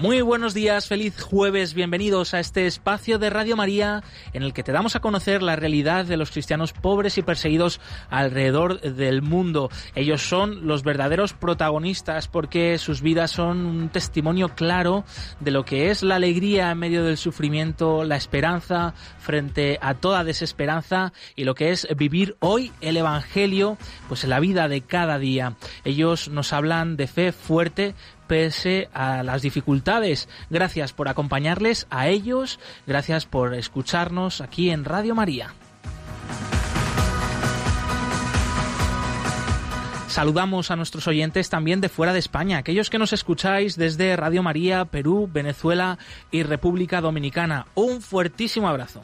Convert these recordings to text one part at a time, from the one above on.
Muy buenos días, feliz jueves, bienvenidos a este espacio de Radio María en el que te damos a conocer la realidad de los cristianos pobres y perseguidos alrededor del mundo. Ellos son los verdaderos protagonistas porque sus vidas son un testimonio claro de lo que es la alegría en medio del sufrimiento, la esperanza frente a toda desesperanza y lo que es vivir hoy el Evangelio pues en la vida de cada día. Ellos nos hablan de fe fuerte, pese a las dificultades. Gracias por acompañarles a ellos, gracias por escucharnos aquí en Radio María. Saludamos a nuestros oyentes también de fuera de España, aquellos que nos escucháis desde Radio María, Perú, Venezuela y República Dominicana. Un fuertísimo abrazo.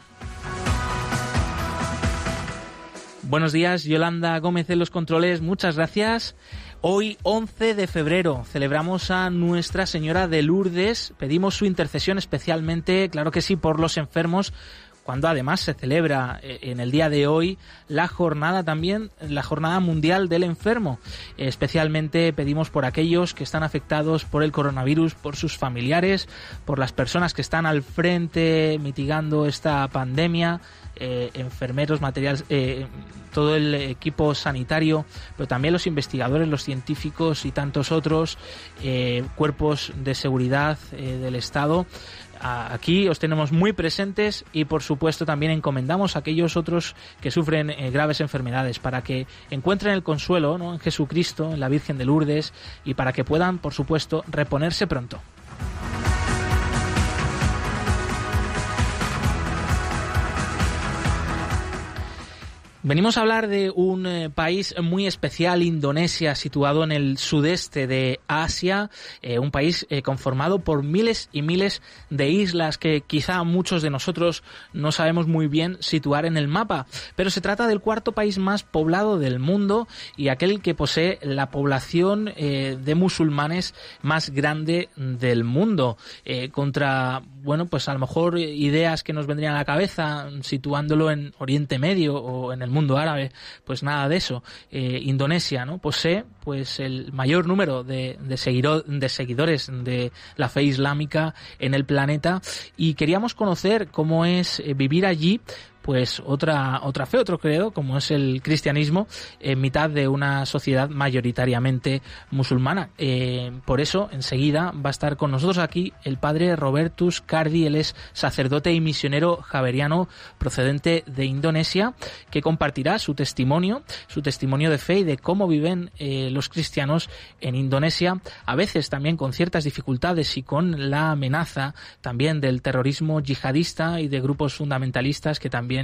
Buenos días, Yolanda Gómez de los Controles, muchas gracias. Hoy, 11 de febrero, celebramos a Nuestra Señora de Lourdes. Pedimos su intercesión especialmente, claro que sí, por los enfermos, cuando además se celebra eh, en el día de hoy la jornada también, la jornada mundial del enfermo. Especialmente pedimos por aquellos que están afectados por el coronavirus, por sus familiares, por las personas que están al frente mitigando esta pandemia, eh, enfermeros, materiales, eh, todo el equipo sanitario, pero también los investigadores, los científicos y tantos otros cuerpos de seguridad del Estado. Aquí os tenemos muy presentes y por supuesto también encomendamos a aquellos otros que sufren graves enfermedades para que encuentren el consuelo en Jesucristo, en la Virgen de Lourdes y para que puedan por supuesto reponerse pronto. Venimos a hablar de un eh, país muy especial, Indonesia, situado en el sudeste de Asia, eh, un país eh, conformado por miles y miles de islas que quizá muchos de nosotros no sabemos muy bien situar en el mapa, pero se trata del cuarto país más poblado del mundo y aquel que posee la población de musulmanes más grande del mundo, contra, bueno, pues a lo mejor ideas que nos vendrían a la cabeza situándolo en Oriente Medio o en el mundo árabe, pues nada de eso. Eh, Indonesia ¿no? posee pues el mayor número de, de, seguidores de la fe islámica en el planeta y queríamos conocer cómo es eh, vivir allí pues otra, otra fe, otro credo, como es el cristianismo, en mitad de una sociedad mayoritariamente musulmana. Eh, por eso, enseguida va a estar con nosotros aquí el padre Robertus Cardi, él es sacerdote y misionero javeriano procedente de Indonesia, que compartirá su testimonio, su testimonio de fe y de cómo viven eh, los cristianos en Indonesia, a veces también con ciertas dificultades y con la amenaza también del terrorismo yihadista y de grupos fundamentalistas que también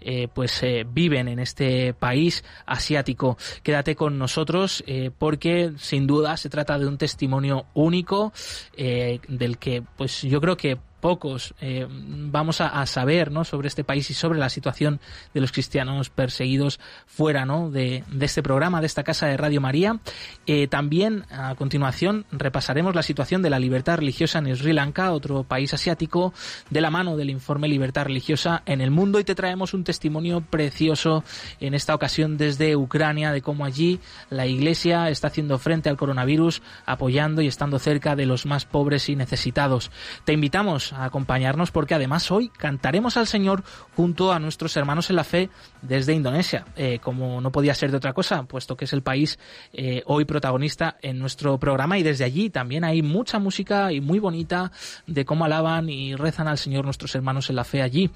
eh, pues eh, viven en este país asiático. Quédate con nosotros eh, porque sin duda se trata de un testimonio único del que pues yo creo que pocos eh, vamos a, saber ¿no? sobre este país y sobre la situación de los cristianos perseguidos fuera ¿no? de, este programa, de esta casa de Radio María. Eh, también a continuación repasaremos la situación de la libertad religiosa en Sri Lanka, otro país asiático, de la mano del informe Libertad Religiosa en el Mundo y te traemos un testimonio precioso en esta ocasión desde Ucrania de cómo allí la Iglesia está haciendo frente al coronavirus, apoyando y estando cerca de los más pobres y necesitados. Te invitamos acompañarnos porque además hoy cantaremos al Señor junto a nuestros hermanos en la fe desde Indonesia, eh, como no podía ser de otra cosa, puesto que es el país eh, hoy protagonista en nuestro programa y desde allí también hay mucha música y muy bonita de cómo alaban y rezan al Señor nuestros hermanos en la fe allí.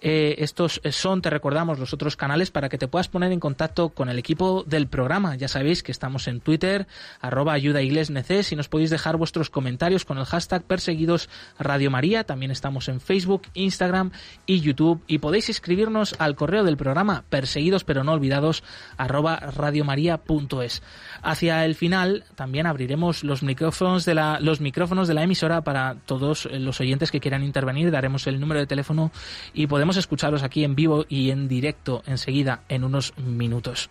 Eh, estos son, te recordamos, los otros canales para que te puedas poner en contacto con el equipo del programa. Ya sabéis que estamos en Twitter, arroba ayuda y nos podéis dejar vuestros comentarios con el hashtag perseguidos Radio María También estamos en Facebook, Instagram y YouTube. Y podéis escribirnos al correo del programa perseguidos pero no olvidados arroba radiomaria.es. Hacia el final también abriremos los micrófonos de la, los micrófonos de la emisora para todos los oyentes que quieran intervenir. Daremos el número de teléfono y podemos escucharos aquí en vivo y en directo enseguida en unos minutos.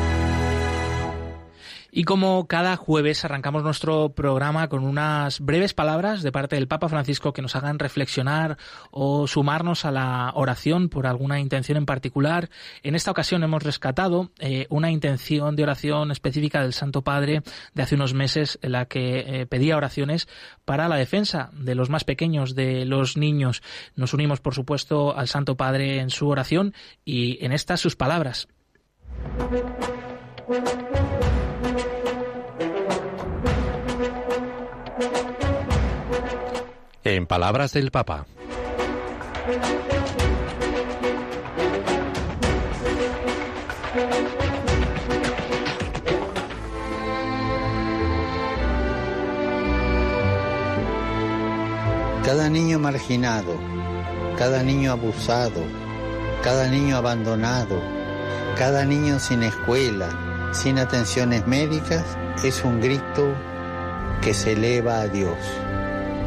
Y como cada jueves arrancamos nuestro programa con unas breves palabras de parte del Papa Francisco que nos hagan reflexionar o sumarnos a la oración por alguna intención en particular. En esta ocasión hemos rescatado eh, una intención de oración específica del Santo Padre de hace unos meses en la que eh, pedía oraciones para la defensa de los más pequeños, de los niños. Nos unimos, por supuesto, al Santo Padre en su oración y en estas sus palabras. En palabras del Papa. Cada niño marginado, cada niño abusado, cada niño abandonado, cada niño sin escuela, sin atenciones médicas, es un grito que se eleva a Dios.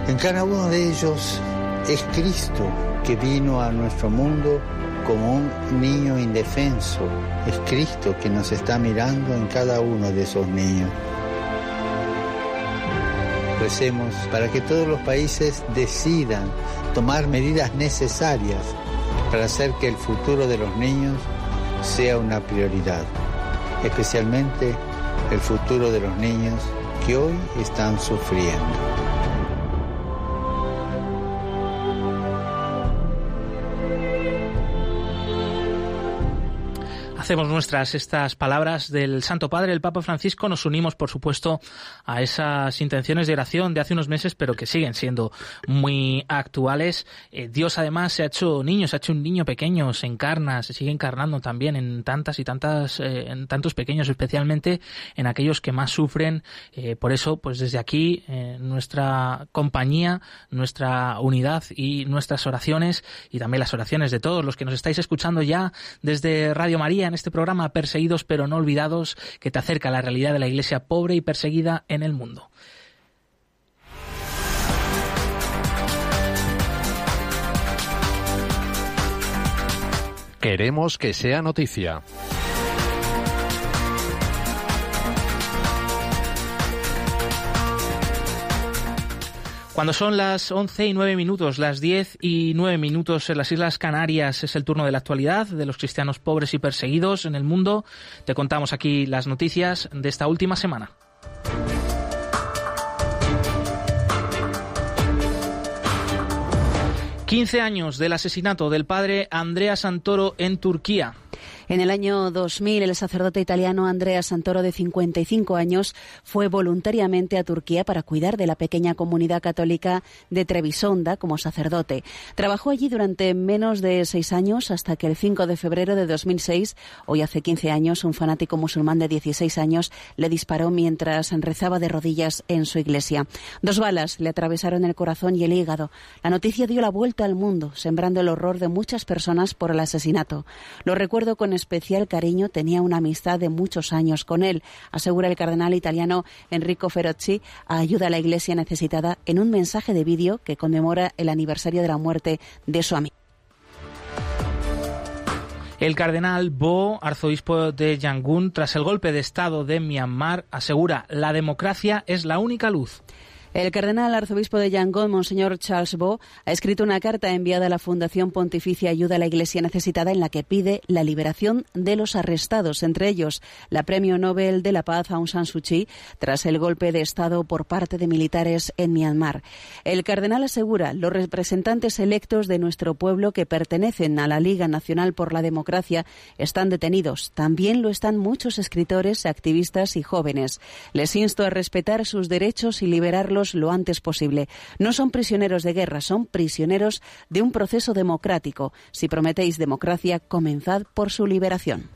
En cada uno de ellos es Cristo que vino a nuestro mundo como un niño indefenso. Es Cristo que nos está mirando en cada uno de esos niños. Recemos para que todos los países decidan tomar medidas necesarias para hacer que el futuro de los niños sea una prioridad, especialmente el futuro de los niños que hoy están sufriendo. Hacemos nuestras estas palabras del Santo Padre, el Papa Francisco, nos unimos, por supuesto, a esas intenciones de oración de hace unos meses, pero que siguen siendo muy actuales. Eh, Dios, además, se ha hecho niño, se ha hecho un niño pequeño, se encarna, se sigue encarnando también en tantas y tantas, eh, en tantos pequeños, especialmente en aquellos que más sufren. Eh, por eso, pues desde aquí, nuestra compañía, nuestra unidad y nuestras oraciones, y también las oraciones de todos los que nos estáis escuchando ya desde Radio María este programa Perseguidos pero no olvidados que te acerca a la realidad de la iglesia pobre y perseguida en el mundo. Queremos que sea noticia. Cuando son las 11 y 9 minutos, las 10 y 9 minutos en las Islas Canarias, es el turno de la actualidad de los cristianos pobres y perseguidos en el mundo. Te contamos aquí las noticias de esta última semana. 15 años del asesinato del padre Andrea Santoro en Turquía. En el año 2000, el sacerdote italiano Andrea Santoro, de 55 años, fue voluntariamente a Turquía para cuidar de la pequeña comunidad católica de Trevisonda como sacerdote. Trabajó allí durante menos de seis años hasta que el 5 de febrero de 2006, hoy hace 15 años, un fanático musulmán de 16 años le disparó mientras rezaba de rodillas en su iglesia. Dos balas le atravesaron el corazón y el hígado. La noticia dio la vuelta al mundo, sembrando el horror de muchas personas por el asesinato. Lo recuerdo con especial cariño, tenía una amistad de muchos años con él, asegura el cardenal italiano Enrico Ferocci a Ayuda a la Iglesia Necesitada en un mensaje de vídeo que conmemora el aniversario de la muerte de su amigo. El cardenal Bo, arzobispo de Yangon, tras el golpe de Estado de Myanmar, asegura la democracia es la única luz. El cardenal arzobispo de Yangon, Monseñor Charles Bo, ha escrito una carta enviada a la Fundación Pontificia Ayuda a la Iglesia Necesitada en la que pide la liberación de los arrestados, entre ellos la Premio Nobel de la Paz Aung San Suu Kyi, tras el golpe de Estado por parte de militares en Myanmar. El cardenal asegura los representantes electos de nuestro pueblo que pertenecen a la Liga Nacional por la Democracia están detenidos. También lo están muchos escritores, activistas y jóvenes. Les insto a respetar sus derechos y liberarlos lo antes posible. No son prisioneros de guerra, son prisioneros de un proceso democrático. Si prometéis democracia, comenzad por su liberación.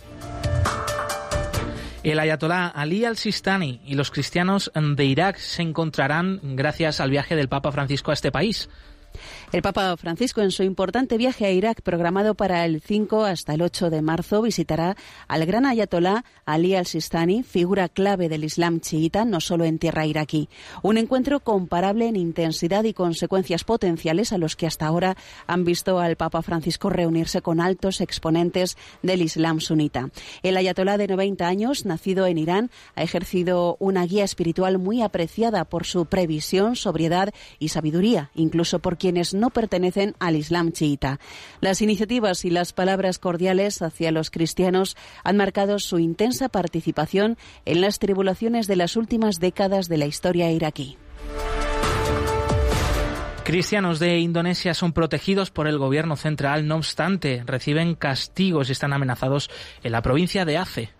El ayatolá Ali al-Sistani y los cristianos de Irak se encontrarán gracias al viaje del Papa Francisco a este país. El Papa Francisco, en su importante viaje a Irak programado para el 5 hasta el 8 de marzo, visitará al gran ayatolá Ali al-Sistani, figura clave del Islam chiita, no solo en tierra iraquí. Un encuentro comparable en intensidad y consecuencias potenciales a los que hasta ahora han visto al Papa Francisco reunirse con altos exponentes del Islam sunita. El ayatolá de 90 años, nacido en Irán, ha ejercido una guía espiritual muy apreciada por su previsión, sobriedad y sabiduría, incluso por quienes no pertenecen al Islam chiita. Las iniciativas y las palabras cordiales hacia los cristianos han marcado su intensa participación en las tribulaciones de las últimas décadas de la historia iraquí. Cristianos de Indonesia son protegidos por el gobierno central, no obstante, reciben castigos y están amenazados en la provincia de Aceh.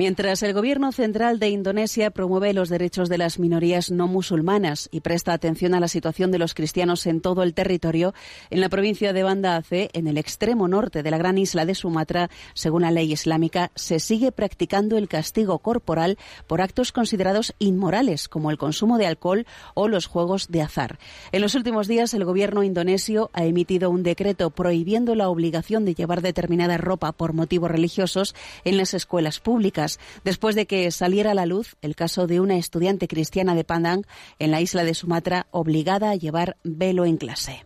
Mientras el gobierno central de Indonesia promueve los derechos de las minorías no musulmanas y presta atención a la situación de los cristianos en todo el territorio, en la provincia de Banda Aceh, en el extremo norte de la gran isla de Sumatra, según la ley islámica, se sigue practicando el castigo corporal por actos considerados inmorales, como el consumo de alcohol o los juegos de azar. En los últimos días, el gobierno indonesio ha emitido un decreto prohibiendo la obligación de llevar determinada ropa por motivos religiosos en las escuelas públicas después de que saliera a la luz el caso de una estudiante cristiana de Pandang en la isla de Sumatra obligada a llevar velo en clase.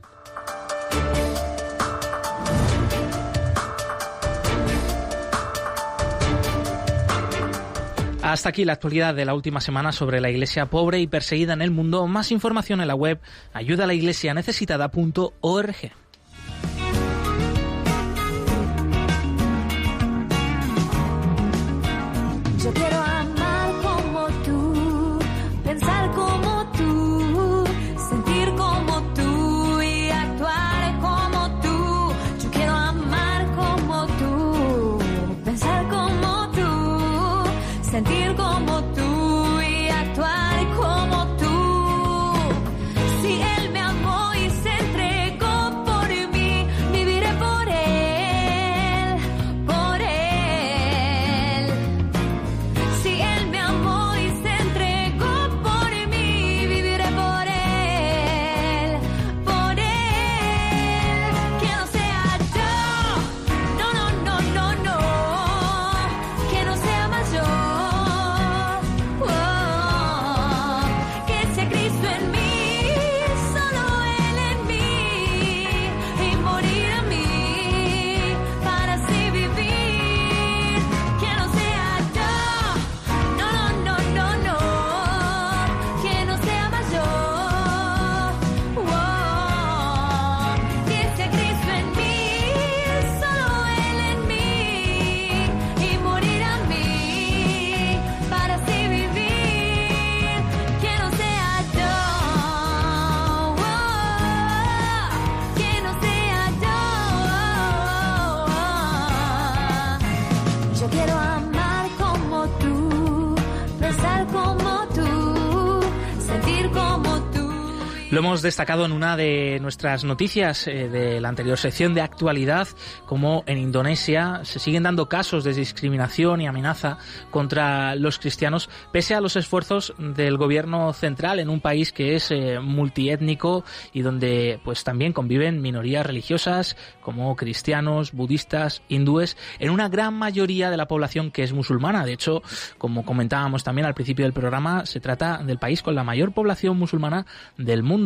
Hasta aquí la actualidad de la última semana sobre la iglesia pobre y perseguida en el mundo. Más información en la web ayudalaiglesianecesitada.org. Lo hemos destacado en una de nuestras noticias eh, de la anterior sección de actualidad, como en Indonesia se siguen dando casos de discriminación y amenaza contra los cristianos, pese a los esfuerzos del gobierno central en un país que es eh, multiétnico y donde pues también conviven minorías religiosas como cristianos, budistas, hindúes, en una gran mayoría de la población que es musulmana. De hecho, como comentábamos también al principio del programa, se trata del país con la mayor población musulmana del mundo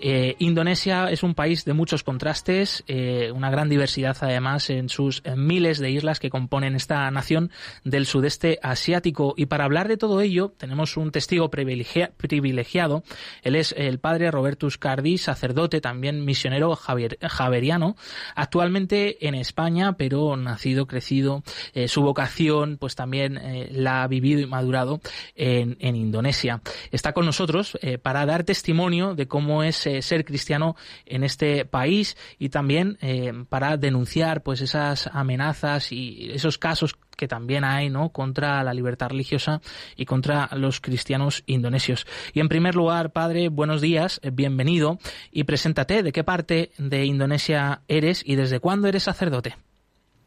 Eh, Indonesia es un país de muchos contrastes, eh, una gran diversidad además en sus miles de islas que componen esta nación del sudeste asiático. Y para hablar de todo ello tenemos un testigo privilegiado. Él es el padre Robertus Cardi, sacerdote, también misionero javeriano, actualmente en España, pero nacido, crecido, eh, su vocación pues también la ha vivido y madurado en, en Indonesia. Está con nosotros para dar testimonio de cómo es eh, ser cristiano en este país y también eh, para denunciar pues esas amenazas y esos casos que también hay ¿no? contra la libertad religiosa y contra los cristianos indonesios. Y en primer lugar, padre, buenos días, eh, bienvenido y preséntate de qué parte de Indonesia eres y desde cuándo eres sacerdote.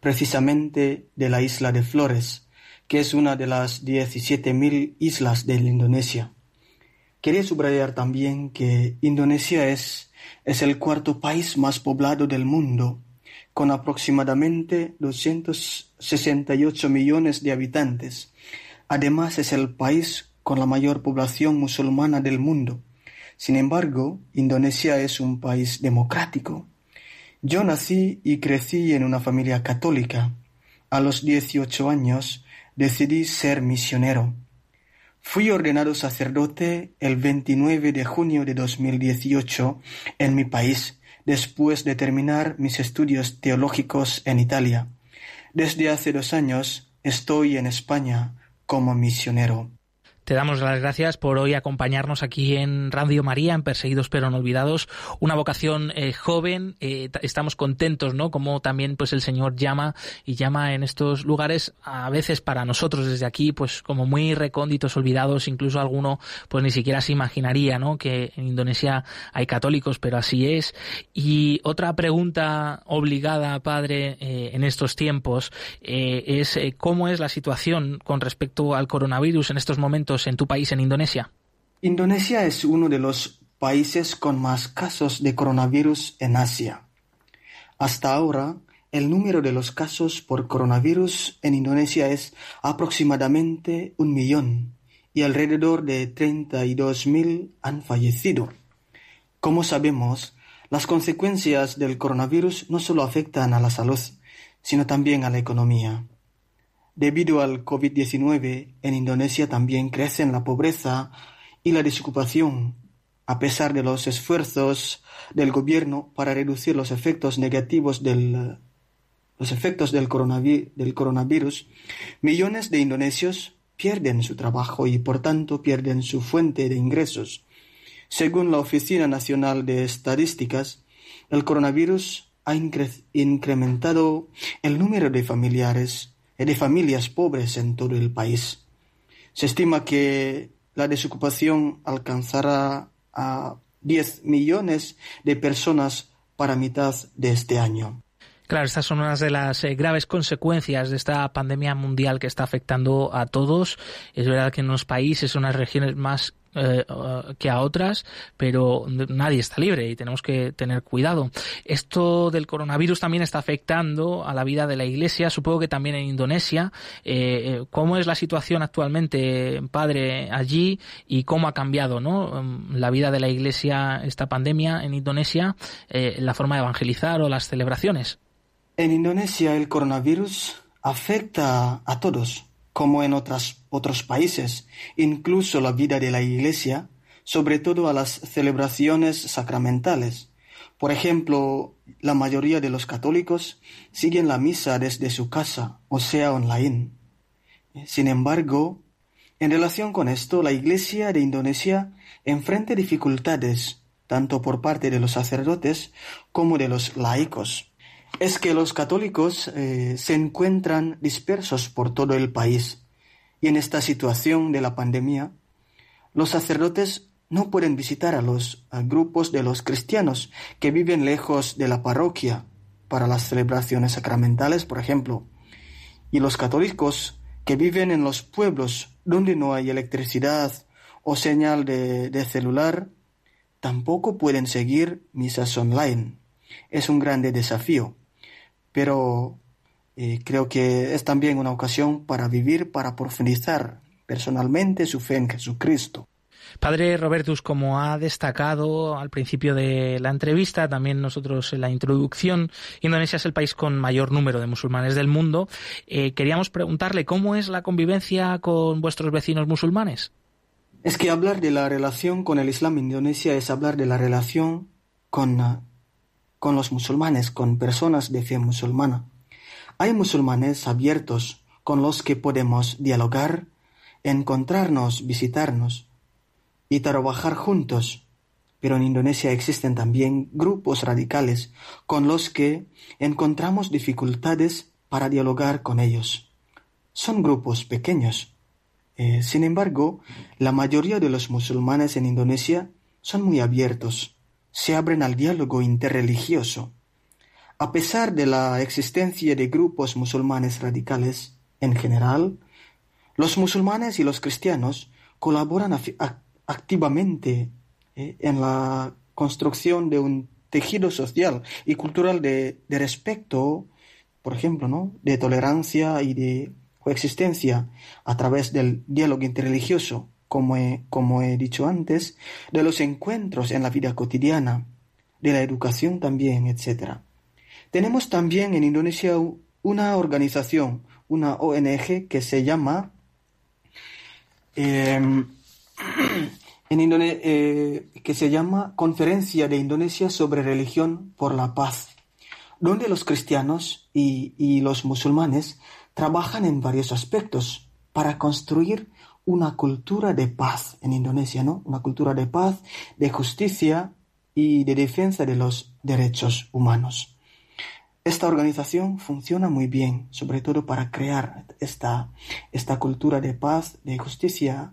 Precisamente de la isla de Flores, que es una de las 17.000 islas de Indonesia. Quería subrayar también que Indonesia es, es el cuarto país más poblado del mundo, con aproximadamente 268 millones de habitantes. Además es el país con la mayor población musulmana del mundo. Sin embargo, Indonesia es un país democrático. Yo nací y crecí en una familia católica. A los 18 años decidí ser misionero. Fui ordenado sacerdote el 29 de junio de 2018 en mi país, después de terminar mis estudios teológicos en Italia. Desde hace dos años estoy en España como misionero. Te damos las gracias por hoy acompañarnos aquí en Radio María, en Perseguidos pero no olvidados. Una vocación eh, joven, eh, estamos contentos, ¿no? Como también pues el Señor llama y llama en estos lugares, a veces para nosotros desde aquí, pues como muy recónditos, olvidados, incluso alguno pues ni siquiera se imaginaría, ¿no? Que en Indonesia hay católicos, pero así es. Y otra pregunta obligada, Padre, eh, en estos tiempos, es cómo es la situación con respecto al coronavirus en estos momentos en tu país, en Indonesia? Indonesia es uno de los países con más casos de coronavirus en Asia. Hasta ahora, el número de los casos por coronavirus en Indonesia es aproximadamente un millón y alrededor de 32.000 han fallecido. Como sabemos, las consecuencias del coronavirus no solo afectan a la salud, sino también a la economía. Debido al COVID-19, en Indonesia también crecen la pobreza y la desocupación, a pesar de los esfuerzos del gobierno para reducir los efectos negativos del, los efectos del, del coronavirus, millones de indonesios pierden su trabajo y por tanto pierden su fuente de ingresos. Según la Oficina Nacional de Estadísticas, el coronavirus ha incrementado el número de familiares de familias pobres en todo el país. Se estima que la desocupación alcanzará a 10 millones de personas para mitad de este año. Claro, estas son unas de las eh, graves consecuencias de esta pandemia mundial que está afectando a todos. Es verdad que en unos países, en unas regiones más eh, que a otras, pero nadie está libre y tenemos que tener cuidado. Esto del coronavirus también está afectando a la vida de la Iglesia, supongo que también en Indonesia. Eh, ¿Cómo es la situación actualmente, padre, allí y cómo ha cambiado. Mm, la vida de la Iglesia esta pandemia en Indonesia, la forma de evangelizar o las celebraciones? En Indonesia el coronavirus afecta a todos, como en otros países, incluso la vida de la Iglesia, sobre todo a las celebraciones sacramentales. Por ejemplo, la mayoría de los católicos siguen la misa desde su casa, o sea, online. Sin embargo, en relación con esto, la Iglesia de Indonesia enfrenta dificultades, tanto por parte de los sacerdotes como de los laicos es que los católicos eh, se encuentran dispersos por todo el país y en esta situación de la pandemia, los sacerdotes no pueden visitar a los grupos de los cristianos que viven lejos de la parroquia para las celebraciones sacramentales, por ejemplo, y los católicos que viven en los pueblos donde no hay electricidad o señal de celular, tampoco pueden seguir misas online. Es un grande desafío pero eh, creo que es también una ocasión para vivir, para profundizar personalmente su fe en Jesucristo. Padre Robertus, como ha destacado al principio de la entrevista, también nosotros en la introducción, Indonesia es el país con mayor número de musulmanes del mundo. Eh, queríamos preguntarle cómo es la convivencia con vuestros vecinos musulmanes. Es que hablar de la relación con el Islam en Indonesia es hablar de la relación con, uh, con los musulmanes, con personas de fe musulmana. Hay musulmanes abiertos con los que podemos dialogar, encontrarnos, visitarnos y trabajar juntos. Pero en Indonesia existen también grupos radicales con los que encontramos dificultades para dialogar con ellos. Son grupos pequeños. Eh, sin embargo, la mayoría de los musulmanes en Indonesia son muy abiertos, se abren al diálogo interreligioso. A pesar de la existencia de grupos musulmanes radicales, en general, los musulmanes y los cristianos colaboran activamente eh, en la construcción de un tejido social y cultural de, de respeto, por ejemplo, ¿no? de tolerancia y de coexistencia a través del diálogo interreligioso, como he, como he dicho antes, de los encuentros en la vida cotidiana, de la educación también, etc. Tenemos también en Indonesia una organización, una ONG que se llama eh, en eh, que se llama Conferencia de Indonesia sobre Religión por la Paz, donde los cristianos y, y los musulmanes trabajan en varios aspectos para construir una cultura de paz en Indonesia, ¿no? Una cultura de paz, de justicia y de defensa de los derechos humanos. Esta organización funciona muy bien, sobre todo para crear esta, esta cultura de paz, de justicia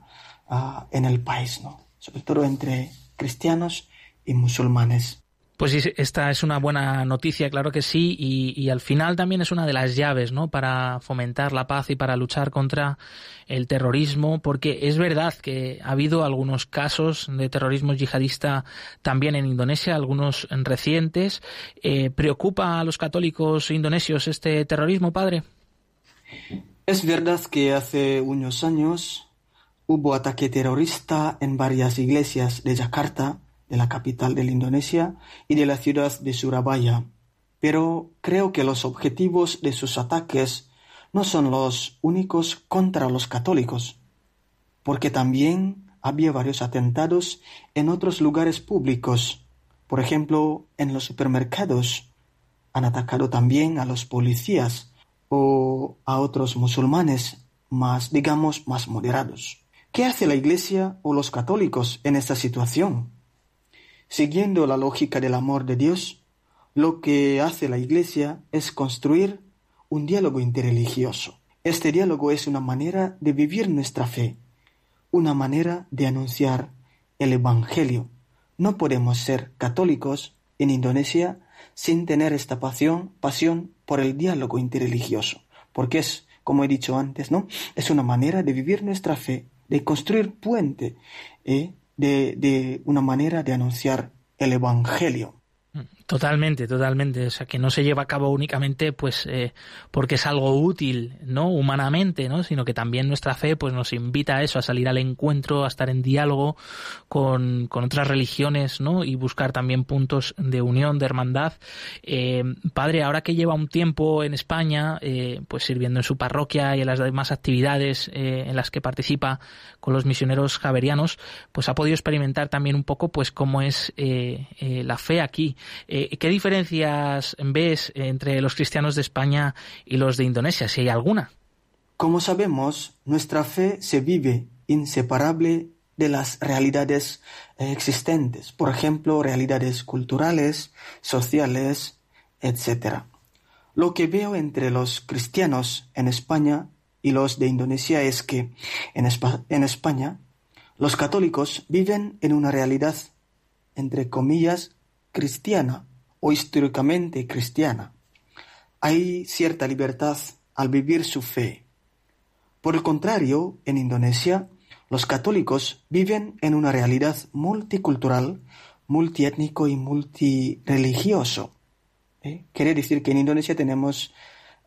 uh, en el país, ¿no? sobre todo entre cristianos y musulmanes. Pues esta es una buena noticia, claro que sí, y, y, al final también es una de las llaves, ¿no? Para fomentar la paz y para luchar contra el terrorismo, porque es verdad que ha habido algunos casos de terrorismo yihadista también en Indonesia, algunos recientes. Eh, ¿Preocupa a los católicos indonesios este terrorismo, padre? Es verdad que hace unos años hubo ataque terrorista en varias iglesias de Yakarta de la capital de la Indonesia y de la ciudad de Surabaya. Pero creo que los objetivos de sus ataques no son los únicos contra los católicos, porque también había varios atentados en otros lugares públicos, por ejemplo, en los supermercados. Han atacado también a los policías o a otros musulmanes más, digamos, más moderados. ¿Qué hace la Iglesia o los católicos en esta situación? Siguiendo la lógica del amor de Dios, lo que hace la Iglesia es construir un diálogo interreligioso. Este diálogo es una manera de vivir nuestra fe, una manera de anunciar el Evangelio. No podemos ser católicos en Indonesia sin tener esta pasión, pasión por el diálogo interreligioso, porque es, como he dicho antes, ¿no? Es una manera de vivir nuestra fe, de construir puente ¿eh? De, de una manera de anunciar el Evangelio. Totalmente, totalmente. O sea, que no se lleva a cabo únicamente, pues, eh, porque es algo útil, ¿no? Humanamente, ¿no? Sino que también nuestra fe, pues, nos invita a eso, a salir al encuentro, a estar en diálogo con, con otras religiones, ¿no? Y buscar también puntos de unión, de hermandad. Eh, padre, ahora que lleva un tiempo en España, eh, pues, sirviendo en su parroquia y en las demás actividades eh, en las que participa con los misioneros javerianos, pues, ha podido experimentar también un poco, pues, cómo es eh, eh, la fe aquí. Eh, ¿Qué diferencias ves entre los cristianos de España y los de Indonesia, si hay alguna? Como sabemos, nuestra fe se vive inseparable de las realidades existentes, por ejemplo, realidades culturales, sociales, etc. Lo que veo entre los cristianos en España y los de Indonesia es que en, Espa en España los católicos viven en una realidad, entre comillas, cristiana o históricamente cristiana. Hay cierta libertad al vivir su fe. Por el contrario, en Indonesia, los católicos viven en una realidad multicultural, multiétnico y multireligioso. ¿Eh? Quiere decir que en Indonesia tenemos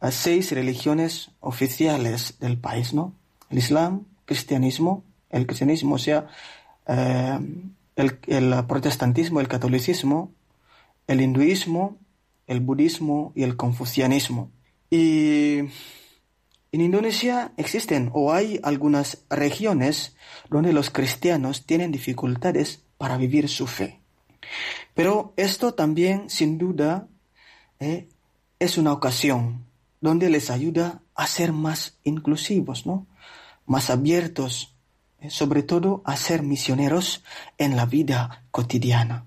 uh, seis religiones oficiales del país, ¿no? El Islam, cristianismo, el cristianismo, sea, eh, el, el protestantismo, el catolicismo, el hinduismo, el budismo y el confucianismo. Y en Indonesia existen o hay algunas regiones donde los cristianos tienen dificultades para vivir su fe. Pero esto también, sin duda, eh, es una ocasión donde les ayuda a ser más inclusivos, ¿no? más abiertos, eh, sobre todo a ser misioneros en la vida cotidiana.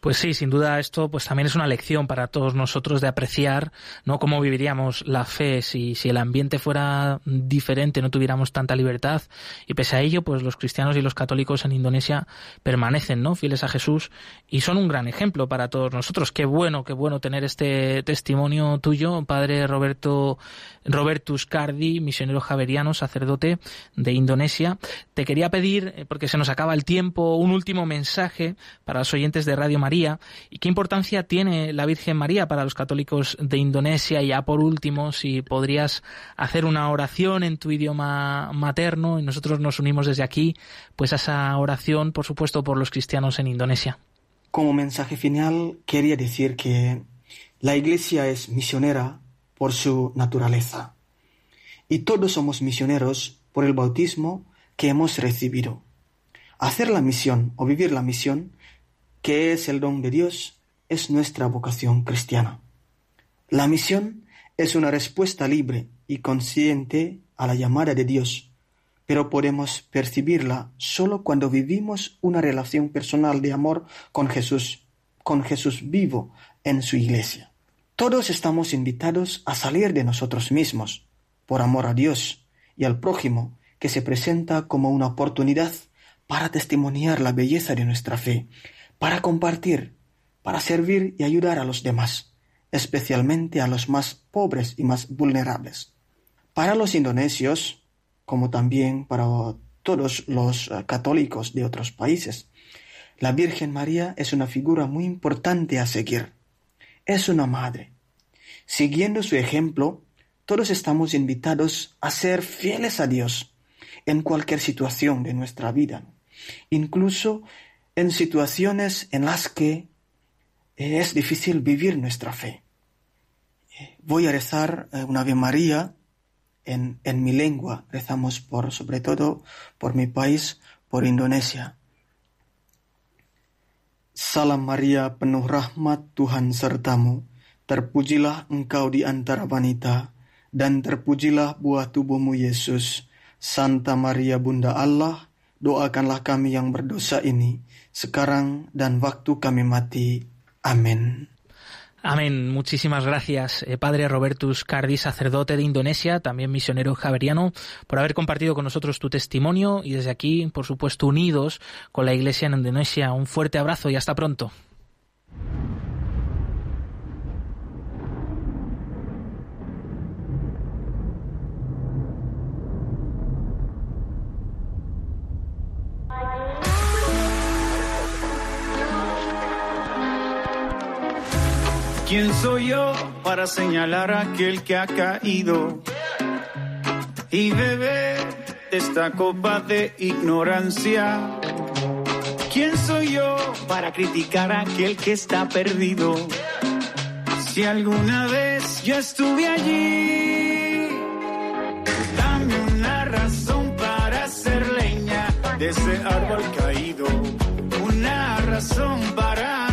Pues sí, sin duda esto pues también es una lección para todos nosotros de apreciar no cómo viviríamos la fe si, si el ambiente fuera diferente, no tuviéramos tanta libertad y pese a ello pues los cristianos y los católicos en Indonesia permanecen no fieles a Jesús y son un gran ejemplo para todos nosotros. Qué bueno, qué bueno tener este testimonio tuyo, padre Roberto Robertus Cardi, misionero javeriano, sacerdote de Indonesia. Te quería pedir, eh, porque se nos acaba el tiempo, un último mensaje para los oyentes de Radio María y qué importancia tiene la Virgen María para los católicos de Indonesia. Y ya por último, si podrías hacer una oración en tu idioma materno y nosotros nos unimos desde aquí, pues a esa oración, por supuesto, por los cristianos en Indonesia. Como mensaje final, quería decir que la Iglesia es misionera por su naturaleza. Y todos somos misioneros por el bautismo que hemos recibido. Hacer la misión o vivir la misión, que es el don de Dios, es nuestra vocación cristiana. La misión es una respuesta libre y consciente a la llamada de Dios, pero podemos percibirla solo cuando vivimos una relación personal de amor con Jesús, con Jesús vivo en su iglesia. Todos estamos invitados a salir de nosotros mismos, por amor a Dios y al prójimo, que se presenta como una oportunidad para testimoniar la belleza de nuestra fe, para compartir, para servir y ayudar a los demás, especialmente a los más pobres y más vulnerables. Para los indonesios, como también para todos los eh, católicos de otros países, la Virgen María es una figura muy importante a seguir. Es una madre. Siguiendo su ejemplo, todos estamos invitados a ser fieles a Dios en cualquier situación de nuestra vida, incluso en situaciones en las que es difícil vivir nuestra fe. Voy a rezar eh, una Ave María en, en mi lengua. Rezamos por, sobre todo por mi país, por Indonesia. Salam Maria, penuh rahmat Tuhan sertamu. Terpujilah engkau di antara wanita, dan terpujilah buah tubuhmu Yesus. Santa Maria Bunda Allah, doakanlah kami. Amén. Muchísimas gracias, eh, Padre Robertus Cardi, sacerdote de Indonesia, también misionero javeriano, por haber compartido con nosotros tu testimonio y desde aquí, por supuesto, unidos con la Iglesia en Indonesia. Un fuerte abrazo y hasta pronto. ¿Quién soy yo para señalar a aquel que ha caído y beber esta copa de ignorancia? ¿Quién soy yo para criticar a aquel que está perdido? Si alguna vez yo estuve allí, dame una razón para hacer leña de ese árbol caído, una razón para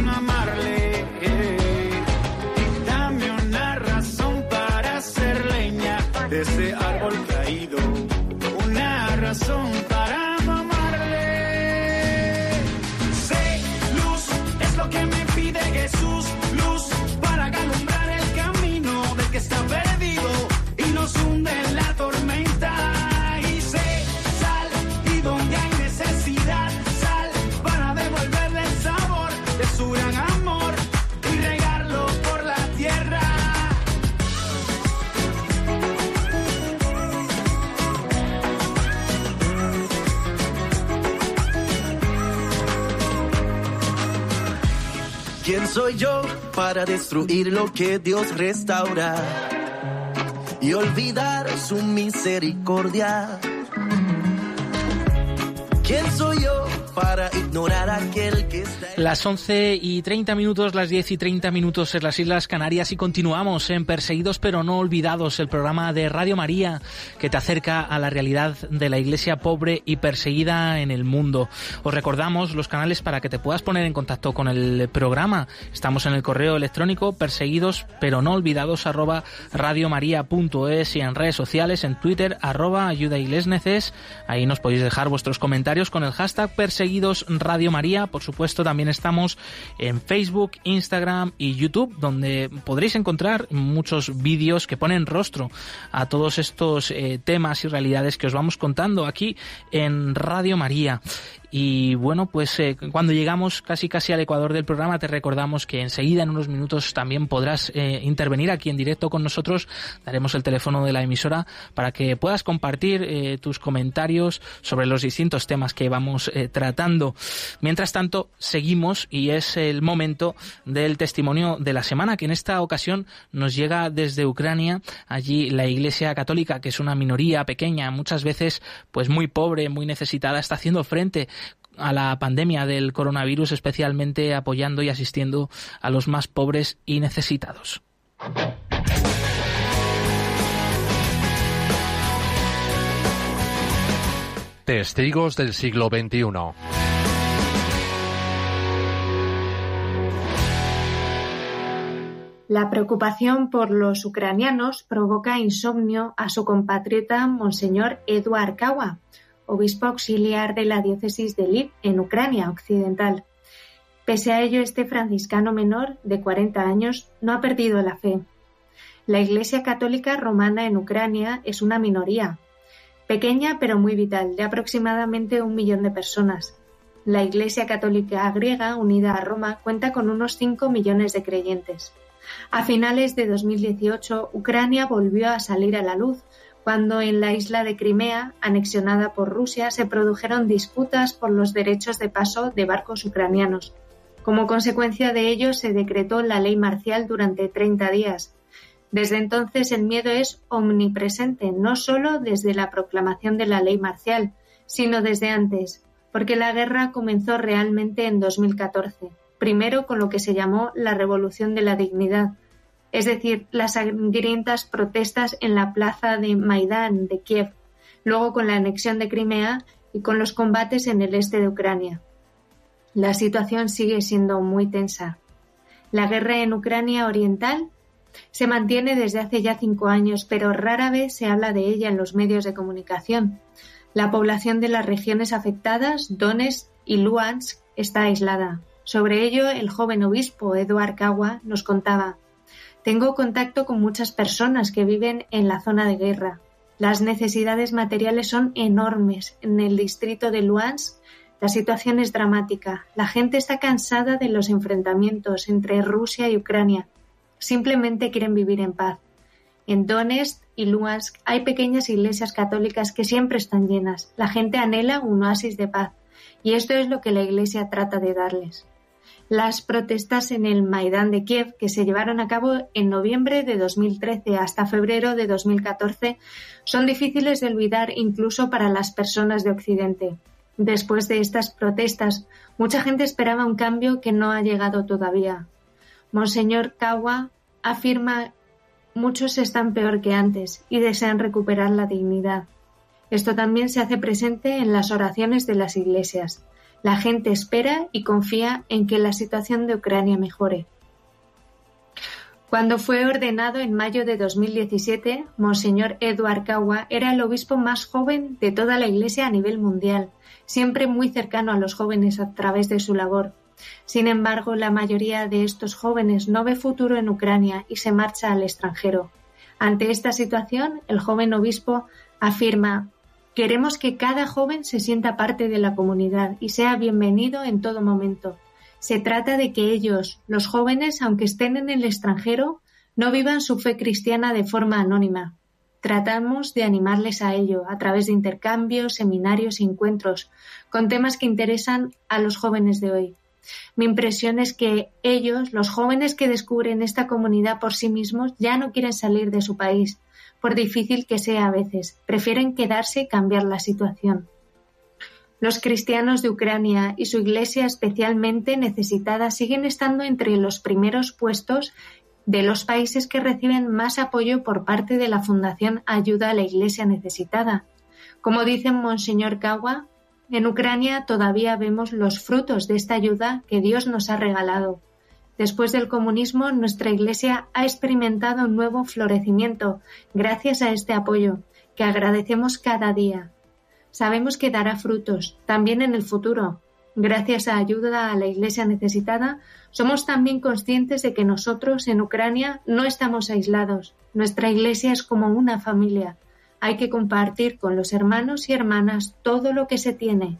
soy yo para destruir lo que Dios restaura y olvidar su misericordia? ¿Quién soy yo para ignorar aquel que está Las 11 y 30 minutos, las 10 y 30 minutos en las Islas Canarias y continuamos en Perseguidos pero no olvidados, el programa de Radio María que te acerca a la realidad de la iglesia pobre y perseguida en el mundo. Os recordamos los canales para que te puedas poner en contacto con el programa. Estamos en el correo electrónico perseguidos pero no olvidados arroba radiomaria.es y en redes sociales, en Twitter arroba ayudaiglesneces. Ahí nos podéis dejar vuestros comentarios con el hashtag perseguidos Radio María. Por supuesto, también estamos en Facebook, Instagram y YouTube, donde podréis encontrar muchos vídeos que ponen rostro a todos estos eh, temas y realidades que os vamos contando aquí en Radio María. Y bueno, pues eh, cuando llegamos casi casi al ecuador del programa, te recordamos que enseguida, en unos minutos, también podrás eh, intervenir aquí en directo con nosotros. Daremos el teléfono de la emisora para que puedas compartir eh, tus comentarios sobre los distintos temas que vamos tratando. Mientras tanto, seguimos y es el momento del testimonio de la semana, que en esta ocasión nos llega desde Ucrania. Allí la Iglesia Católica, que es una minoría pequeña, muchas veces pues muy pobre, muy necesitada, está haciendo frente a la pandemia del coronavirus, especialmente apoyando y asistiendo a los más pobres y necesitados. Testigos del siglo XXI. La preocupación por los ucranianos provoca insomnio a su compatriota Monseñor Eduard Kawa, obispo auxiliar de la diócesis de Lviv en Ucrania occidental. Pese a ello, este franciscano menor de 40 años no ha perdido la fe. La Iglesia Católica Romana en Ucrania es una minoría, pequeña pero muy vital, de aproximadamente un millón de personas. La Iglesia Católica griega, unida a Roma, cuenta con unos 5 millones de creyentes. A finales de 2018, Ucrania volvió a salir a la luz cuando en la isla de Crimea, anexionada por Rusia, se produjeron disputas por los derechos de paso de barcos ucranianos. Como consecuencia de ello, se decretó la ley marcial durante 30 días. Desde entonces el miedo es omnipresente, no solo desde la proclamación de la ley marcial, sino desde antes, porque la guerra comenzó realmente en 2014, primero con lo que se llamó la Revolución de la Dignidad, es decir, las sangrientas protestas en la plaza de Maidán de Kiev, luego con la anexión de Crimea y con los combates en el este de Ucrania. La situación sigue siendo muy tensa. La guerra en Ucrania Oriental se mantiene desde hace ya cinco años, pero rara vez se habla de ella en los medios de comunicación. La población de las regiones afectadas, Donetsk y Luhansk, está aislada. Sobre ello, el joven obispo Eduard Kawa nos contaba tengo contacto con muchas personas que viven en la zona de guerra. Las necesidades materiales son enormes. En el distrito de Luhansk la situación es dramática. La gente está cansada de los enfrentamientos entre Rusia y Ucrania. Simplemente quieren vivir en paz. En Donetsk y Luhansk hay pequeñas iglesias católicas que siempre están llenas. La gente anhela un oasis de paz. Y esto es lo que la iglesia trata de darles las protestas en el Maidán de Kiev, que se llevaron a cabo en noviembre de 2013 hasta febrero de 2014, son difíciles de olvidar incluso para las personas de Occidente. Después de estas protestas, mucha gente esperaba un cambio que no ha llegado todavía. Monseñor Kawa afirma muchos están peor que antes y desean recuperar la dignidad. Esto también se hace presente en las oraciones de las iglesias. La gente espera y confía en que la situación de Ucrania mejore. Cuando fue ordenado en mayo de 2017, Monseñor Eduard Kawa era el obispo más joven de toda la Iglesia a nivel mundial, siempre muy cercano a los jóvenes a través de su labor. Sin embargo, la mayoría de estos jóvenes no ve futuro en Ucrania y se marcha al extranjero. Ante esta situación, el joven obispo afirma Queremos que cada joven se sienta parte de la comunidad y sea bienvenido en todo momento. Se trata de que ellos, los jóvenes, aunque estén en el extranjero, no vivan su fe cristiana de forma anónima. Tratamos de animarles a ello a través de intercambios, seminarios y encuentros con temas que interesan a los jóvenes de hoy. Mi impresión es que ellos, los jóvenes que descubren esta comunidad por sí mismos, ya no quieren salir de su país, por difícil que sea a veces, prefieren quedarse y cambiar la situación. Los cristianos de Ucrania y su iglesia especialmente necesitada siguen estando entre los primeros puestos de los países que reciben más apoyo por parte de la Fundación Ayuda a la Iglesia Necesitada. Como dice Monseñor Kawa, en Ucrania todavía vemos los frutos de esta ayuda que Dios nos ha regalado. Después del comunismo, nuestra Iglesia ha experimentado un nuevo florecimiento gracias a este apoyo, que agradecemos cada día. Sabemos que dará frutos también en el futuro. Gracias a ayuda a la Iglesia necesitada, somos también conscientes de que nosotros en Ucrania no estamos aislados. Nuestra Iglesia es como una familia. Hay que compartir con los hermanos y hermanas todo lo que se tiene,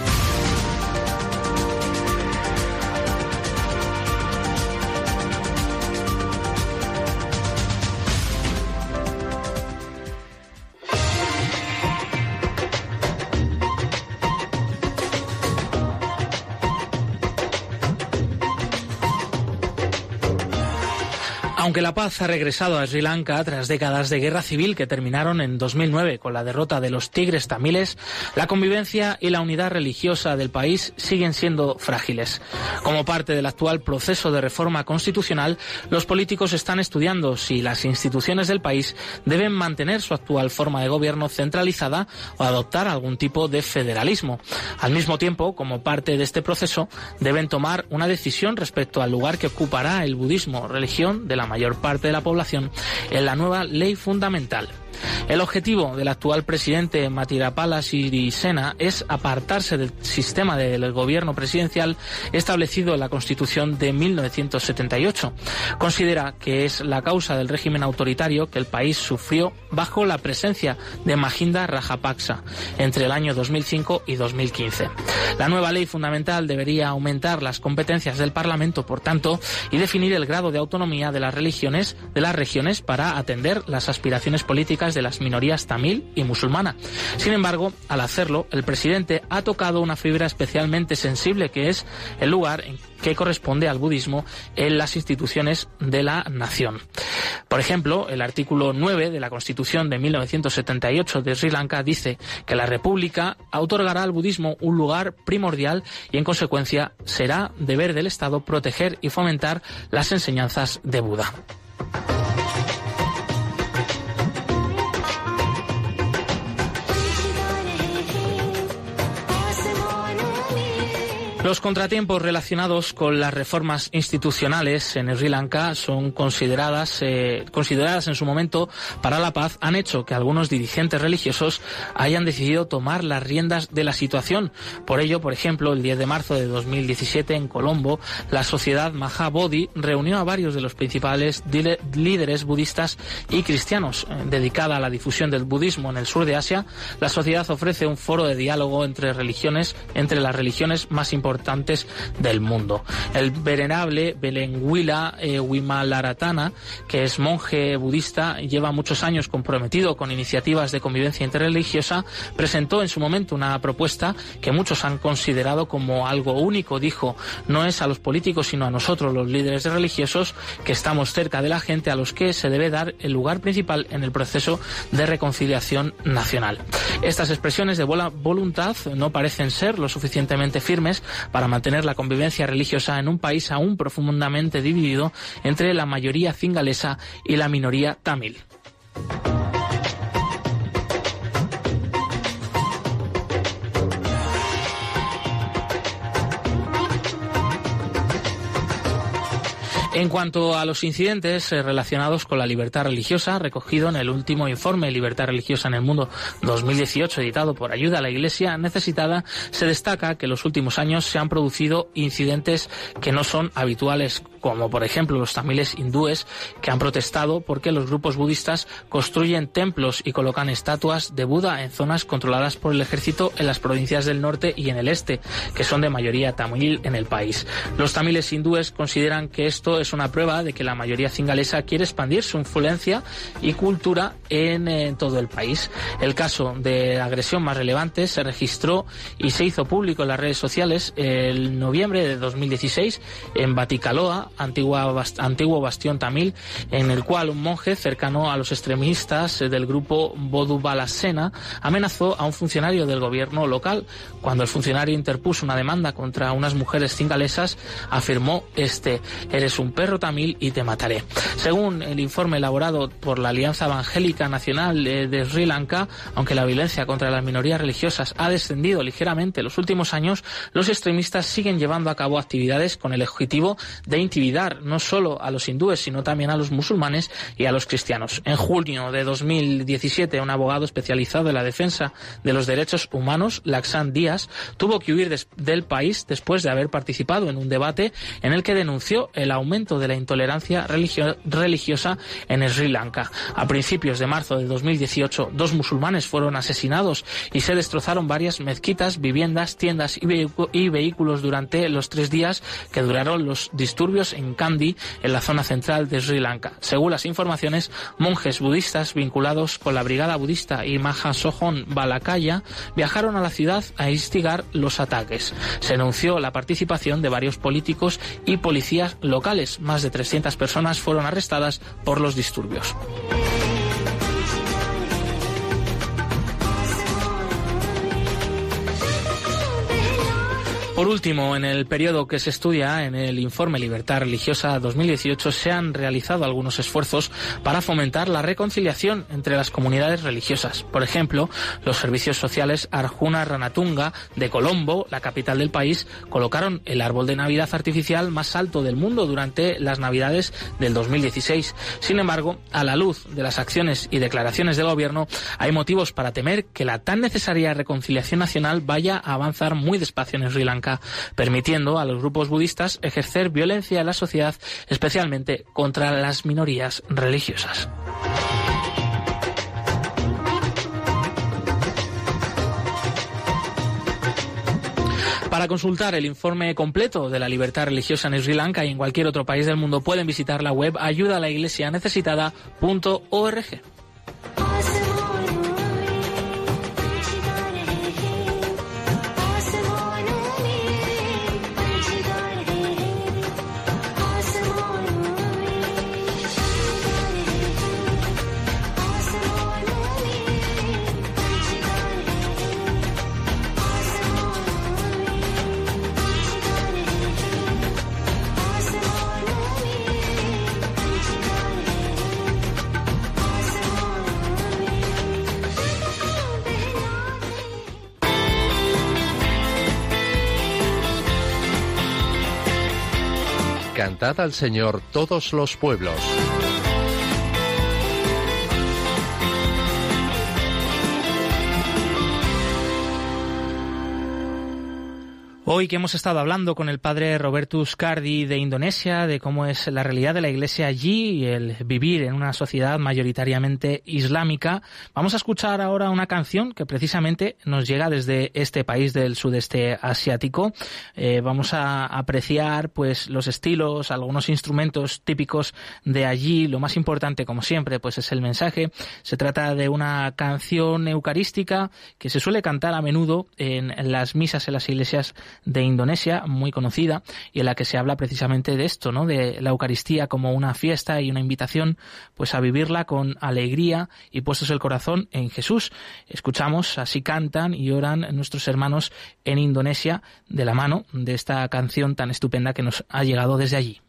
La paz ha regresado a Sri Lanka tras décadas de guerra civil que terminaron en 2009 con la derrota de los tigres tamiles, la convivencia y la unidad religiosa del país siguen siendo frágiles. Como parte del actual proceso de reforma constitucional, los políticos están estudiando si las instituciones del país deben mantener su actual forma de gobierno centralizada o adoptar algún tipo de federalismo. Al mismo tiempo, como parte de este proceso, deben tomar una decisión respecto al lugar que ocupará el budismo, religión de la mayor parte de la población, en la nueva ley fundamental. El objetivo del actual presidente Matirapala Sirisena es apartarse del sistema del gobierno presidencial establecido en la Constitución de 1978. Considera que es la causa del régimen autoritario que el país sufrió bajo la presencia de Mahinda Rajapaksa entre el año 2005 y 2015. La nueva ley fundamental debería aumentar las competencias del Parlamento, por tanto, y definir el grado de autonomía de las religiones de las regiones para atender las aspiraciones políticas de las minorías tamil y musulmana. Sin embargo, al hacerlo, el presidente ha tocado una fibra especialmente sensible que es el lugar que corresponde al budismo en las instituciones de la nación. Por ejemplo, el artículo 9 de la Constitución de 1978 de Sri Lanka dice que la República otorgará al budismo un lugar primordial y, en consecuencia, será deber del Estado proteger y fomentar las enseñanzas de Buda. Los contratiempos relacionados con las reformas institucionales en Sri Lanka son consideradas, eh, consideradas en su momento para la paz, han hecho que algunos dirigentes religiosos hayan decidido tomar las riendas de la situación. Por ello, por ejemplo, el 10 de marzo de 2017 en Colombo, la sociedad Mahabodhi reunió a varios de los principales líderes budistas y cristianos. Eh, dedicada a la difusión del budismo en el sur de Asia, la sociedad ofrece un foro de diálogo entre religiones, entre las religiones más importantes del mundo. El venerable Belenguila eh, Wimalaratana, que es monje budista, lleva muchos años comprometido con iniciativas de convivencia interreligiosa, presentó en su momento una propuesta que muchos han considerado como algo único. Dijo, no es a los políticos, sino a nosotros, los líderes religiosos, que estamos cerca de la gente, a los que se debe dar el lugar principal en el proceso de reconciliación nacional. Estas expresiones de voluntad no parecen ser lo suficientemente firmes para mantener la convivencia religiosa en un país aún profundamente dividido entre la mayoría cingalesa y la minoría tamil. En cuanto a los incidentes eh, relacionados con la libertad religiosa, recogido en el último informe Libertad Religiosa en el Mundo 2018, editado por Ayuda a la Iglesia Necesitada, se destaca que en los últimos años se han producido incidentes que no son habituales como por ejemplo los tamiles hindúes, que han protestado porque los grupos budistas construyen templos y colocan estatuas de Buda en zonas controladas por el ejército en las provincias del norte y en el este, que son de mayoría tamil en el país. Los tamiles hindúes consideran que esto es una prueba de que la mayoría cingalesa quiere expandir su influencia y cultura en, eh, todo el país. El caso de agresión más relevante se registró y se hizo público en las redes sociales el noviembre de 2016 en Baticaloa, antigua, antiguo bastión tamil, en el cual un monje cercano a los extremistas del grupo Bodhu Balasena amenazó a un funcionario del gobierno local. Cuando el funcionario interpuso una demanda contra unas mujeres cingalesas, afirmó este, eres un perro tamil y te mataré. Según el informe elaborado por la Alianza Evangélica Nacional eh, de Sri Lanka, aunque la violencia contra las minorías religiosas ha descendido ligeramente en los últimos años, los extremistas siguen llevando a cabo actividades con el objetivo de intimidar no solo a los hindúes, sino también a los musulmanes y a los cristianos. En junio de 2017, un abogado especializado en la defensa de los derechos humanos, Laxan Díaz, tuvo que huir des- del país después de haber participado en un debate en el que denunció el aumento de la intolerancia religio- religiosa en Sri Lanka. A principios de marzo de 2018, dos musulmanes fueron asesinados y se destrozaron varias mezquitas, viviendas, tiendas y, y vehículos durante los tres días que duraron los disturbios en Kandy, en la zona central de Sri Lanka. Según las informaciones, monjes budistas vinculados con la brigada budista y Mahasohon Balakaya viajaron a la ciudad a instigar los ataques. Se anunció la participación de varios políticos y policías locales. Más de 300 personas fueron arrestadas por los disturbios. Por último, en el periodo que se estudia en el informe Libertad Religiosa 2018 se han realizado algunos esfuerzos para fomentar la reconciliación entre las comunidades religiosas. Por ejemplo, los servicios sociales Arjuna Ranatunga de Colombo, la capital del país, colocaron el árbol de Navidad artificial más alto del mundo durante las Navidades del 2016. Sin embargo, a la luz de las acciones y declaraciones del gobierno, hay motivos para temer que la tan necesaria reconciliación nacional vaya a avanzar muy despacio en Sri Lanka, permitiendo a los grupos budistas ejercer violencia en la sociedad, especialmente contra las minorías religiosas. Para consultar el informe completo de la libertad religiosa en Sri Lanka y en cualquier otro país del mundo pueden visitar la web ayudalaiglesianecesitada.org. Cantad al Señor todos los pueblos. Hoy que hemos estado hablando con el padre Robertus Cardi de Indonesia, de cómo es la realidad de la iglesia allí y el vivir en una sociedad mayoritariamente islámica, vamos a escuchar ahora una canción que precisamente nos llega desde este país del sudeste asiático. Eh, vamos a apreciar pues los estilos, algunos instrumentos típicos de allí. Lo más importante, como siempre, pues es el mensaje. Se trata de una canción eucarística que se suele cantar a menudo en las misas en las iglesias de Indonesia, muy conocida, y en la que se habla precisamente de esto, ¿no? De la Eucaristía como una fiesta y una invitación, pues a vivirla con alegría y puestos el corazón en Jesús. Escuchamos, así cantan y oran nuestros hermanos en Indonesia de la mano de esta canción tan estupenda que nos ha llegado desde allí.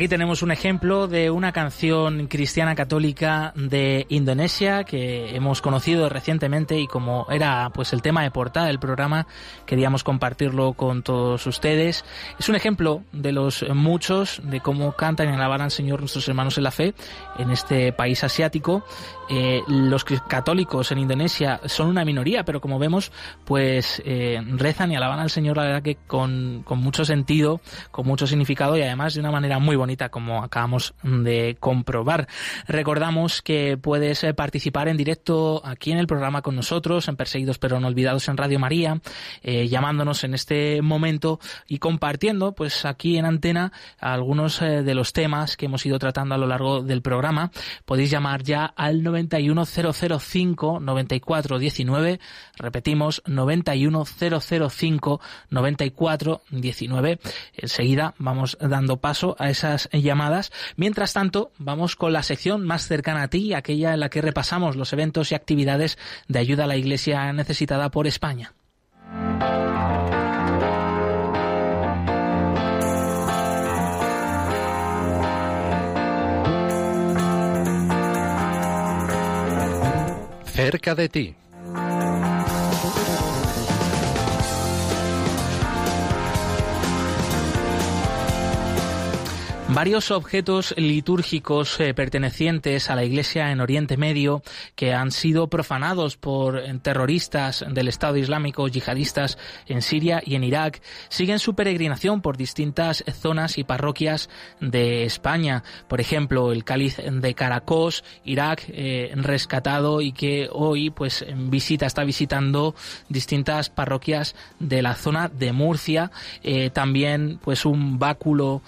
Aquí tenemos un ejemplo de una canción cristiana católica de Indonesia que hemos conocido recientemente y como era pues el tema de portada del programa queríamos compartirlo con todos ustedes. Es un ejemplo de los muchos de cómo cantan y alaban al Señor nuestros hermanos en la fe en este país asiático. Eh, los católicos en Indonesia son una minoría, pero como vemos, pues eh, rezan y alaban al Señor, la verdad que con, con mucho sentido, con mucho significado y además de una manera muy bonita, como acabamos de comprobar. Recordamos que puedes eh, participar en directo aquí en el programa con nosotros, en Perseguidos pero no olvidados en Radio María, eh, llamándonos en este momento y compartiendo, pues aquí en antena, algunos eh, de los temas que hemos ido tratando a lo largo del programa. Podéis llamar ya al 91005 9419, repetimos 91005 9419. Enseguida vamos dando paso a esas llamadas. Mientras tanto, vamos con la sección más cercana a ti, aquella en la que repasamos los eventos y actividades de ayuda a la Iglesia necesitada por España. Cerca de ti. Varios objetos litúrgicos eh, pertenecientes a la Iglesia en Oriente Medio que han sido profanados por terroristas del Estado Islámico yihadistas en Siria y en Irak siguen su peregrinación por distintas zonas y parroquias de España. Por ejemplo, el cáliz de Caracos, Irak, eh, rescatado y que hoy pues visita, está visitando distintas parroquias de la zona de Murcia. Eh, también pues un báculo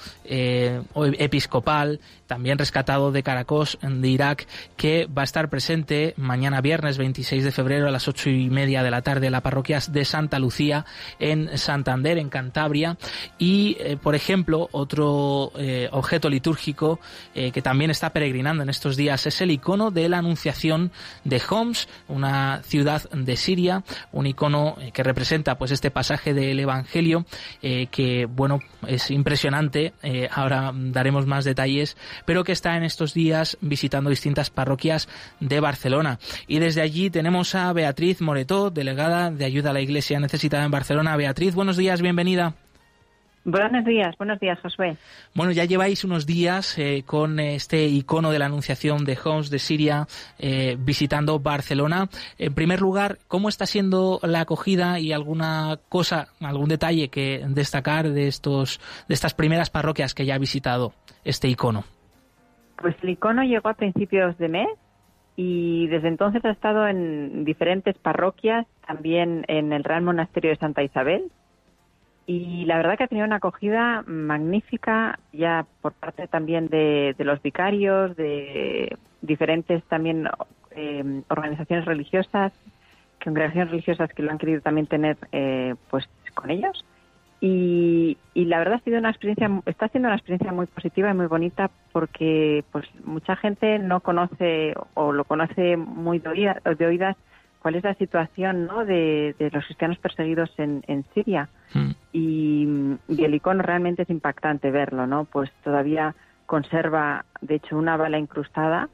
episcopal, también rescatado de Caracos, de Irak, que va a estar presente mañana viernes 26 de febrero a las ocho y media de la tarde en la parroquia de Santa Lucía en Santander, en Cantabria. Y, eh, por ejemplo, otro eh, objeto litúrgico eh, que también está peregrinando en estos días es el icono de la Anunciación de Homs, una ciudad de Siria, un icono que representa pues este pasaje del Evangelio que, bueno, es impresionante. ahora daremos más detalles, pero que está en estos días visitando distintas parroquias de Barcelona. Y desde allí tenemos a Beatriz Moretó, delegada de ayuda a la Iglesia necesitada en Barcelona. Beatriz, buenos días, bienvenida. Buenos días, buenos días, Josué. Bueno, ya lleváis unos días eh, con este icono de la Anunciación de Homs de Siria eh, visitando Barcelona. En primer lugar, ¿cómo está siendo la acogida y alguna cosa, algún detalle que destacar de estos, de estas primeras parroquias que ya ha visitado este icono? Pues el icono llegó a principios de mes y desde entonces ha estado en diferentes parroquias, también en el Real Monasterio de Santa Isabel. Y la verdad que ha tenido una acogida magnífica ya por parte también de, de los vicarios, de diferentes también eh, organizaciones religiosas, congregaciones religiosas que lo han querido también tener eh, pues con ellos. Y, y, la verdad ha sido una experiencia, está siendo una experiencia muy positiva y muy bonita porque pues mucha gente no conoce o lo conoce muy de, oídas, de oídas cuál es la situación ¿no? de, de los cristianos perseguidos en, en Siria. Mm. Y, y, el icono realmente es impactante verlo, ¿no? Pues todavía conserva, de hecho, una bala incrustada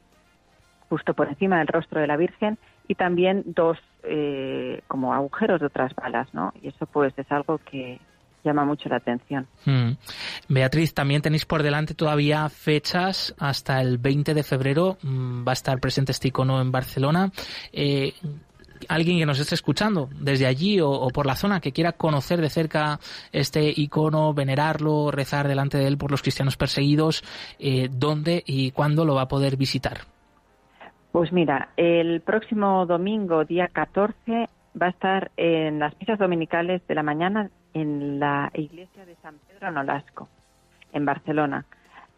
justo por encima del rostro de la Virgen y también dos eh, como agujeros de otras balas, ¿no? Y eso pues es algo que, llama mucho la atención. Mm. Beatriz, también tenéis por delante todavía fechas hasta el 20 de febrero. Mm, va a estar presente este icono en Barcelona. Eh, alguien que nos esté escuchando desde allí o, o, por la zona que quiera conocer de cerca este icono, venerarlo, rezar delante de él por los cristianos perseguidos, eh, ¿dónde y cuándo lo va a poder visitar? Pues mira, el próximo domingo, día 14, va a estar en las misas dominicales de la mañana en la iglesia de San Pedro Nolasco, en Barcelona.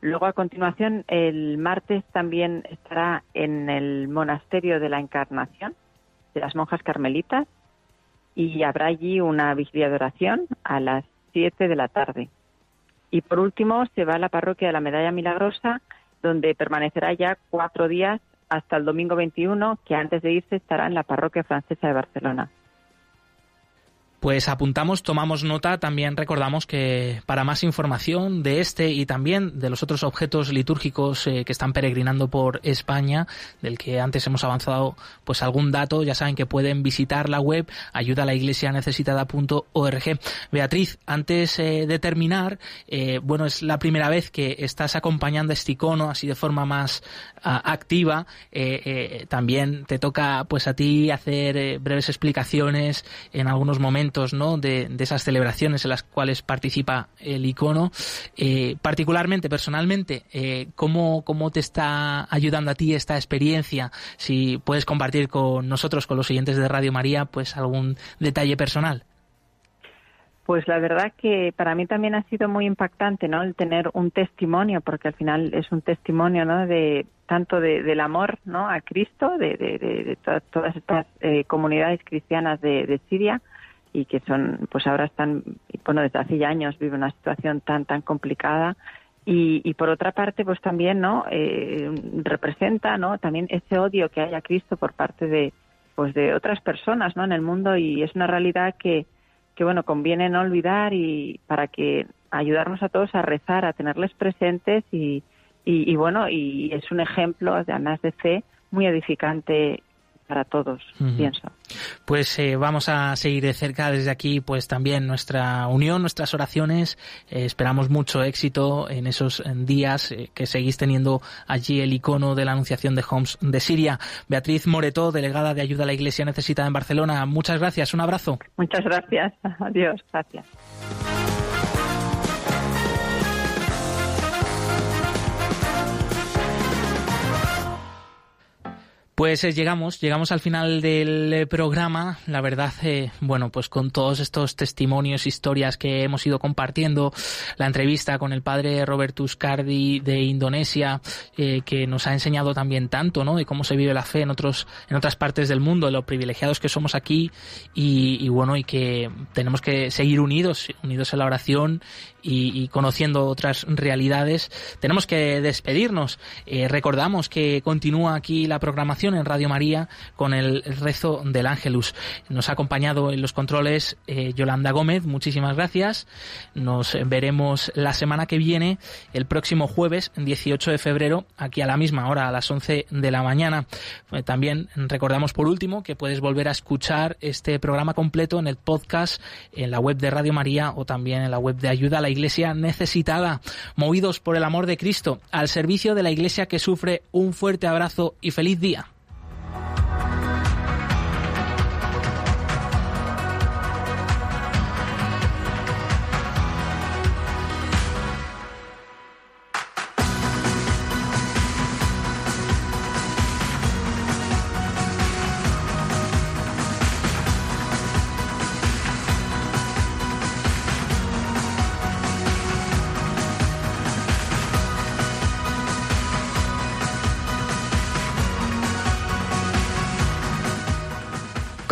Luego, a continuación, el martes también estará en el monasterio de la Encarnación de las monjas carmelitas y habrá allí una vigilia de oración a las 7 de la tarde. Y por último, se va a la parroquia de la Medalla Milagrosa, donde permanecerá ya cuatro días hasta el domingo 21, que antes de irse estará en la parroquia francesa de Barcelona. Pues apuntamos, tomamos nota, también recordamos que para más información de este y también de los otros objetos litúrgicos eh, que están peregrinando por España, del que antes hemos avanzado pues algún dato, ya saben que pueden visitar la web ayuda a la iglesia necesitada.org. Beatriz, antes eh, de terminar, eh, bueno, es la primera vez que estás acompañando este icono así de forma más ah, activa. también te toca pues a ti hacer breves explicaciones en algunos momentos ¿no? de, esas celebraciones en las cuales participa el icono. Eh, particularmente, personalmente, eh, ¿cómo, ¿cómo te está ayudando a ti esta experiencia? Si puedes compartir con nosotros, con los siguientes de Radio María, pues algún detalle personal. Pues la verdad que para mí también ha sido muy impactante, ¿no? El tener un testimonio, porque al final es un testimonio, ¿no? De tanto del amor, ¿no? A Cristo, de, de, todas estas eh, comunidades cristianas de, Siria, y que son, pues ahora están, bueno, desde hace ya años vive una situación tan, tan complicada. Y, y por otra parte, pues también, ¿no? Eh, representa, ¿no? También ese odio que hay a Cristo por parte de, pues de otras personas, ¿no? En el mundo y es una realidad que, que bueno, conviene no olvidar y para que ayudarnos a todos a rezar, a tenerles presentes y, y, y bueno, y es un ejemplo, además de fe, muy edificante para todos, pienso. Pues eh, vamos a seguir de cerca desde aquí, pues también nuestra unión, nuestras oraciones. Eh, esperamos mucho éxito en esos días eh, que seguís teniendo allí el icono de la Anunciación de Homs de Siria. Beatriz Moreto, delegada de Ayuda a la Iglesia Necesitada en Barcelona. Muchas gracias, un abrazo. Muchas gracias. Adiós, gracias. Pues eh, llegamos, llegamos al final del eh, programa. La verdad, eh, bueno, pues con todos estos testimonios, historias que hemos ido compartiendo, la entrevista con el padre Roberto Uscardi de Indonesia, que nos ha enseñado también tanto, ¿no? De cómo se vive la fe en otros, en otras partes del mundo, de lo privilegiados que somos aquí y, y bueno, y que tenemos que seguir unidos, unidos en la oración y, conociendo otras realidades. Tenemos que despedirnos. Eh, recordamos que continúa aquí la programación en Radio María con el rezo del Ángelus. Nos ha acompañado en los controles eh, Yolanda Gómez. Muchísimas gracias. Nos veremos la semana que viene, el próximo jueves, 18 de febrero, aquí a la misma hora, a las 11 de la mañana. Eh, también recordamos por último que puedes volver a escuchar este programa completo en el podcast, en la web de Radio María o también en la web de Ayuda a la Iglesia necesitada, movidos por el amor de Cristo, al servicio de la Iglesia que sufre un fuerte abrazo y feliz día.